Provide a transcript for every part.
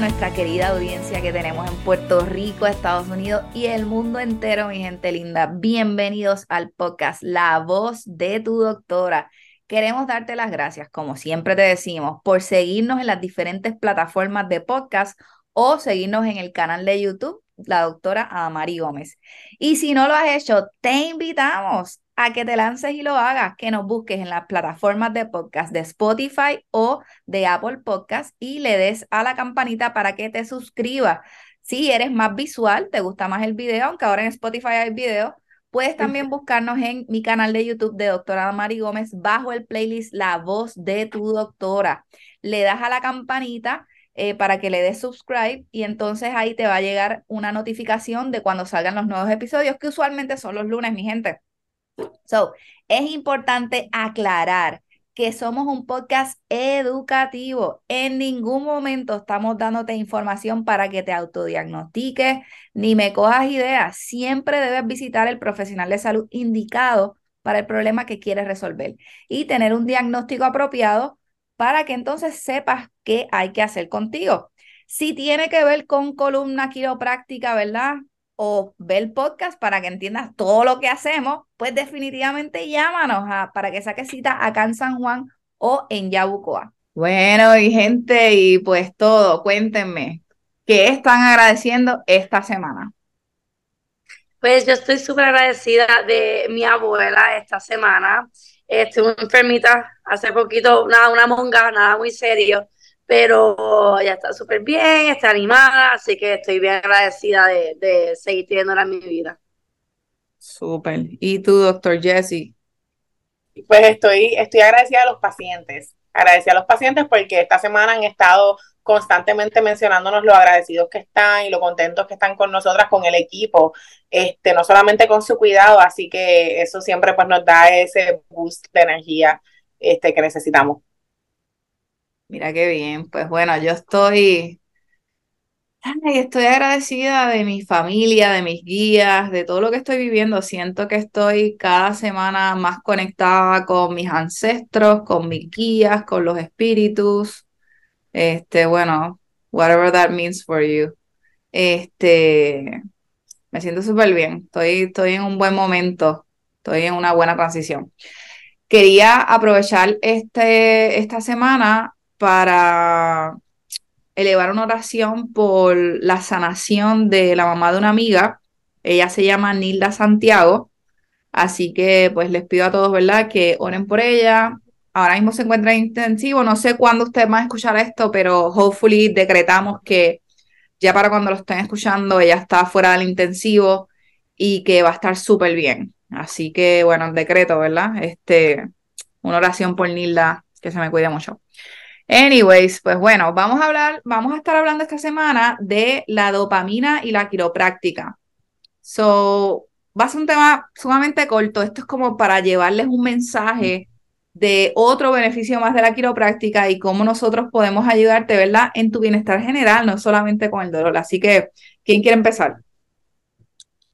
nuestra querida audiencia que tenemos en Puerto Rico, Estados Unidos y el mundo entero, mi gente linda. Bienvenidos al podcast La voz de tu doctora. Queremos darte las gracias, como siempre te decimos, por seguirnos en las diferentes plataformas de podcast o seguirnos en el canal de YouTube, la doctora Amari Gómez. Y si no lo has hecho, te invitamos a que te lances y lo hagas, que nos busques en las plataformas de podcast de Spotify o de Apple Podcast y le des a la campanita para que te suscribas. Si eres más visual, te gusta más el video, aunque ahora en Spotify hay video, puedes también buscarnos en mi canal de YouTube de doctora Mari Gómez bajo el playlist La voz de tu doctora. Le das a la campanita eh, para que le des subscribe y entonces ahí te va a llegar una notificación de cuando salgan los nuevos episodios, que usualmente son los lunes, mi gente. So, es importante aclarar que somos un podcast educativo. En ningún momento estamos dándote información para que te autodiagnostiques ni me cojas ideas. Siempre debes visitar el profesional de salud indicado para el problema que quieres resolver y tener un diagnóstico apropiado para que entonces sepas qué hay que hacer contigo. Si tiene que ver con columna quiropráctica, ¿verdad? O ver el podcast para que entiendas todo lo que hacemos, pues definitivamente llámanos a, para que saques cita acá en San Juan o en Yabucoa. Bueno, y gente, y pues todo, cuéntenme, ¿qué están agradeciendo esta semana? Pues yo estoy súper agradecida de mi abuela esta semana. Estuve enfermita hace poquito, nada, una monga, nada muy serio pero ya está súper bien, está animada, así que estoy bien agradecida de, seguir teniéndola en mi vida. Súper. ¿Y tú, doctor Jesse? Pues estoy, estoy agradecida a los pacientes, agradecida a los pacientes porque esta semana han estado constantemente mencionándonos lo agradecidos que están y lo contentos que están con nosotras, con el equipo, este, no solamente con su cuidado, así que eso siempre pues nos da ese boost de energía este, que necesitamos. Mira qué bien. Pues bueno, yo estoy, estoy agradecida de mi familia, de mis guías, de todo lo que estoy viviendo. Siento que estoy cada semana más conectada con mis ancestros, con mis guías, con los espíritus. Este, bueno, whatever that means for you. Este, me siento súper bien. Estoy, estoy en un buen momento. Estoy en una buena transición. Quería aprovechar este, esta semana para elevar una oración por la sanación de la mamá de una amiga. Ella se llama Nilda Santiago. Así que pues les pido a todos, ¿verdad? Que oren por ella. Ahora mismo se encuentra en intensivo. No sé cuándo ustedes van a escuchar esto, pero hopefully decretamos que ya para cuando lo estén escuchando ella está fuera del intensivo y que va a estar súper bien. Así que bueno, el decreto, ¿verdad? Este, una oración por Nilda, que se me cuide mucho. Anyways, pues bueno, vamos a hablar, vamos a estar hablando esta semana de la dopamina y la quiropráctica. So, va a ser un tema sumamente corto. Esto es como para llevarles un mensaje de otro beneficio más de la quiropráctica y cómo nosotros podemos ayudarte, ¿verdad? En tu bienestar general, no solamente con el dolor. Así que, ¿quién quiere empezar?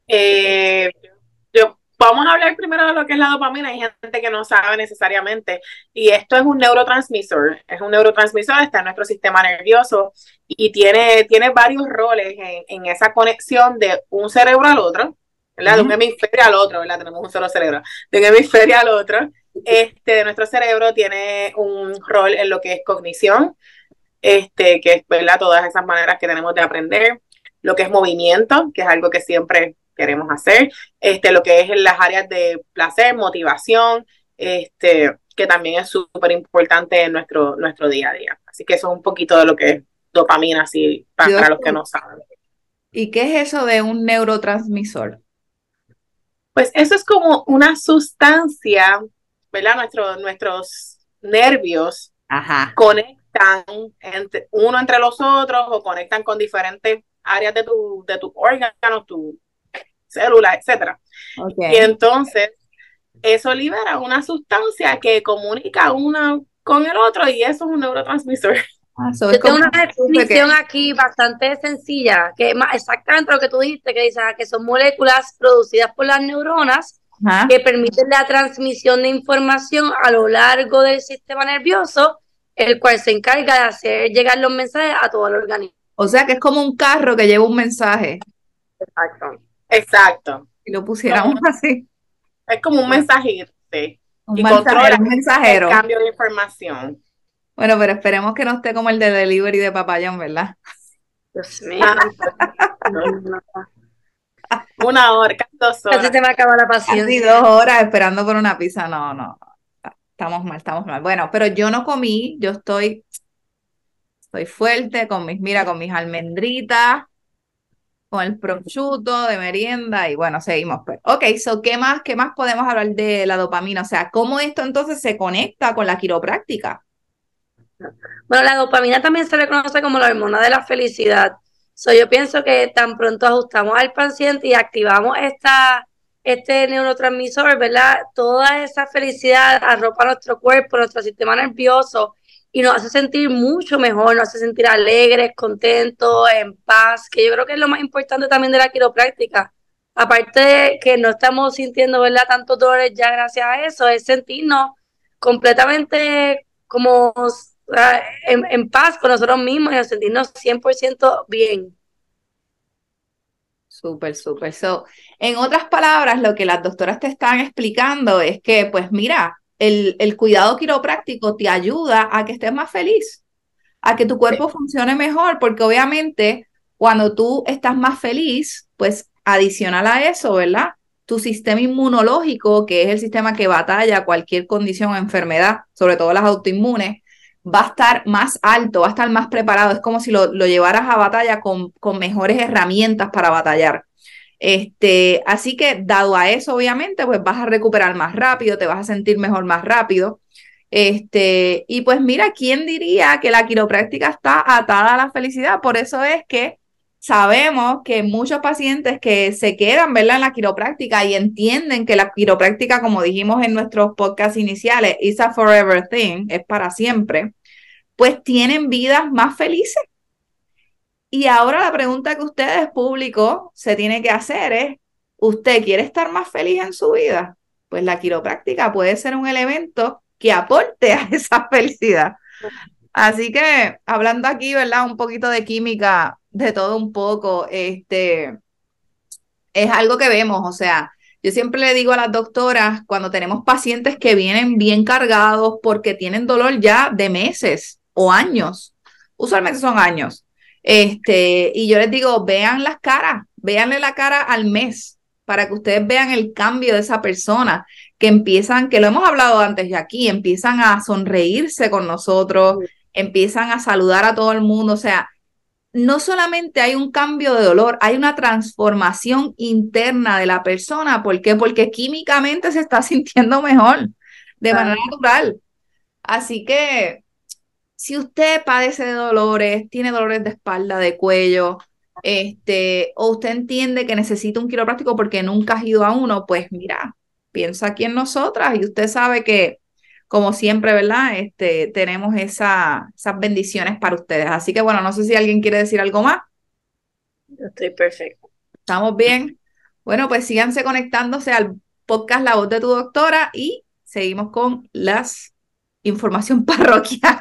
Eh, Vamos a hablar primero de lo que es la dopamina. Hay gente que no sabe necesariamente. Y esto es un neurotransmisor. Es un neurotransmisor, está en nuestro sistema nervioso y tiene, tiene varios roles en, esa conexión de un cerebro al otro, ¿verdad? De un hemisferio al otro, ¿verdad? Tenemos un solo cerebro. De un hemisferio al otro. Este, de nuestro cerebro tiene un rol en lo que es cognición, este, que es, ¿verdad? Todas esas maneras que tenemos de aprender. Lo que es movimiento, que es algo que siempre queremos hacer, este, lo que es en las áreas de placer, motivación, este, que también es súper importante en nuestro, nuestro día a día. Así que eso es un poquito de lo que es dopamina, así para, los que no saben. ¿Y qué es eso de un neurotransmisor? Pues eso es como una sustancia, ¿verdad? Nuestro, nuestros nervios conectan entre, uno entre los otros o conectan con diferentes áreas de tu, de tus órganos, tu, células, etcétera. Y entonces, eso libera una sustancia que comunica una con el otro y eso es un neurotransmisor. Ah, Yo tengo una definición aquí bastante sencilla, que es más exactamente lo que tú dijiste, que dice que son moléculas producidas por las neuronas que permiten la transmisión de información a lo largo del sistema nervioso el cual se encarga de hacer llegar los mensajes a todo el organismo. O sea que es como un carro que lleva un mensaje. Exacto. Exacto. Y lo pusiéramos así. Es como un mensajero. Un, mensajero, un mensajero. El cambio de información. Bueno, pero esperemos que no esté como el de delivery de Papayón, ¿verdad? Dios mío. Una hora, dos horas. Casi se me acaba la paciencia. Casi dos horas esperando por una pizza. No, no. Estamos mal, estamos mal. Bueno, pero yo no comí, yo estoy, estoy fuerte con mis, mira, con mis almendritas, con el prosciutto de merienda y bueno, seguimos. Pues. Ok, so, ¿qué más, ¿qué más podemos hablar de la dopamina? O sea, ¿cómo esto entonces se conecta con la quiropráctica? Bueno, la dopamina también se le conoce como la hormona de la felicidad. So, yo pienso que tan pronto ajustamos al paciente y activamos esta, este neurotransmisor, ¿verdad? Toda esa felicidad arropa nuestro cuerpo, nuestro sistema nervioso y nos hace sentir mucho mejor, nos hace sentir alegres, contentos, en paz, que yo creo que es lo más importante también de la quiropráctica. Aparte de que no estamos sintiendo, ¿verdad? Tantos dolores ya gracias a eso, es sentirnos completamente como en, paz con nosotros mismos y sentirnos 100% bien. Súper, súper. So, en otras palabras, lo que las doctoras te están explicando es que, pues mira, el, el cuidado quiropráctico te ayuda a que estés más feliz, a que tu cuerpo funcione mejor, porque obviamente cuando tú estás más feliz, pues adicional a eso, ¿verdad? Tu sistema inmunológico, que es el sistema que batalla cualquier condición o enfermedad, sobre todo las autoinmunes, va a estar más alto, va a estar más preparado. Es como si lo, lo llevaras a batalla con, con, mejores herramientas para batallar. Este, así que dado a eso, obviamente, pues vas a recuperar más rápido, te vas a sentir mejor más rápido. Este, y pues mira, ¿quién diría que la quiropráctica está atada a la felicidad? Por eso es que sabemos que muchos pacientes que se quedan, ¿verdad? En la quiropráctica y entienden que la quiropráctica, como dijimos en nuestros podcasts iniciales, is a forever thing, es para siempre, pues tienen vidas más felices. Y ahora la pregunta que ustedes, público, se tiene que hacer es, ¿usted quiere estar más feliz en su vida? Pues la quiropráctica puede ser un elemento que aporte a esa felicidad. Así que hablando aquí, ¿verdad? Un poquito de química, de todo un poco, este, es algo que vemos, o sea, yo siempre le digo a las doctoras, cuando tenemos pacientes que vienen bien cargados porque tienen dolor ya de meses o años, usualmente son años, este, y yo les digo, vean las caras, véanle la cara al mes para que ustedes vean el cambio de esa persona, que empiezan, que lo hemos hablado antes ya aquí, empiezan a sonreírse con nosotros, empiezan a saludar a todo el mundo, o sea, no solamente hay un cambio de dolor, hay una transformación interna de la persona. ¿Por qué? Porque químicamente se está sintiendo mejor, de manera natural. Así que si usted padece de dolores, tiene dolores de espalda, de cuello, este, o usted entiende que necesita un quiropráctico porque nunca ha ido a uno, pues mira, piensa aquí en nosotras y usted sabe que como siempre, ¿verdad? Este, tenemos esa, esas bendiciones para ustedes. Así que bueno, no sé si alguien quiere decir algo más. estoy perfecto. ¿Estamos bien? Bueno, pues síganse conectándose al podcast La Voz de tu Doctora y seguimos con las información parroquial.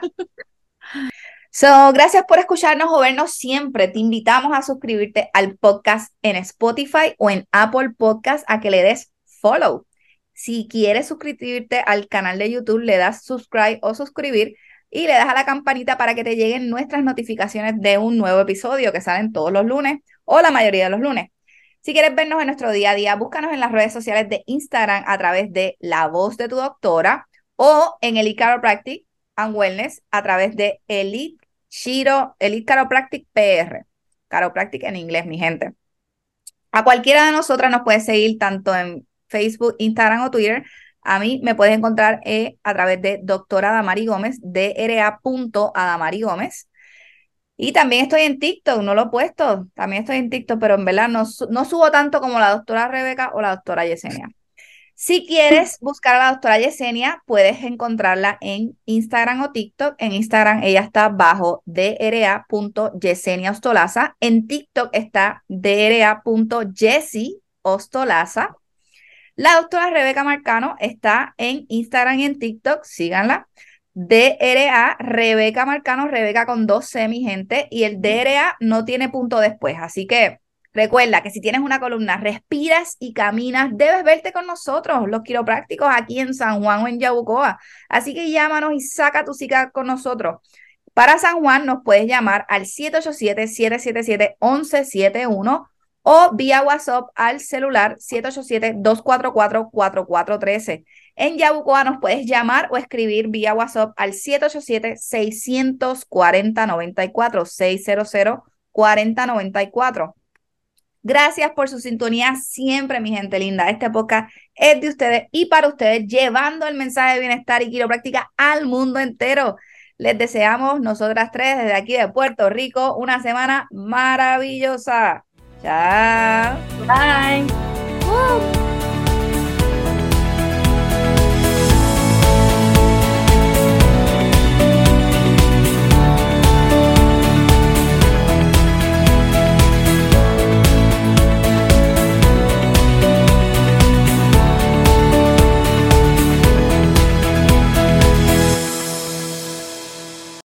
So, gracias por escucharnos o vernos siempre. Te invitamos a suscribirte al podcast en Spotify o en Apple Podcast a que le des follow. Si quieres suscribirte al canal de YouTube, le das subscribe o suscribir y le das a la campanita para que te lleguen nuestras notificaciones de un nuevo episodio que salen todos los lunes o la mayoría de los lunes. Si quieres vernos en nuestro día a día, búscanos en las redes sociales de Instagram a través de La Voz de tu Doctora o en Elite Chiropractic and Wellness a través de Elite Chiro, Elite Chiropractic PR. Chiropractic en inglés, mi gente. A cualquiera de nosotras nos puede seguir tanto en Facebook, Instagram o Twitter. A mí me puedes encontrar eh, a través de doctora Adamari Gómez, dra.adamari Gómez. Y también estoy en TikTok, no lo he puesto, también estoy en TikTok, pero en verdad no, no subo tanto como la doctora Rebeca o la doctora Yesenia. Si quieres buscar a la doctora Yesenia, puedes encontrarla en Instagram o TikTok. En Instagram ella está bajo dra.yesenia En TikTok está dra.jessy.ostolaza. La doctora Rebeca Marcano está en Instagram y en TikTok, síganla, DRA, Rebeca Marcano, Rebeca con dos C, mi gente, y el DRA no tiene punto después, así que recuerda que si tienes una columna, respiras y caminas, debes verte con nosotros, los quiroprácticos aquí en San Juan o en Yabucoa, así que llámanos y saca tu cita con nosotros. Para San Juan nos puedes llamar al 787-777-1171 o vía WhatsApp al celular 787-244-4413. En Yabucoa nos puedes llamar o escribir vía WhatsApp al 787-640-94, 600-4094. Gracias por su sintonía siempre, mi gente linda. Esta época es de ustedes y para ustedes, llevando el mensaje de bienestar y quiropráctica al mundo entero. Les deseamos, nosotras tres, desde aquí de Puerto Rico, una semana maravillosa. Chao. Bye.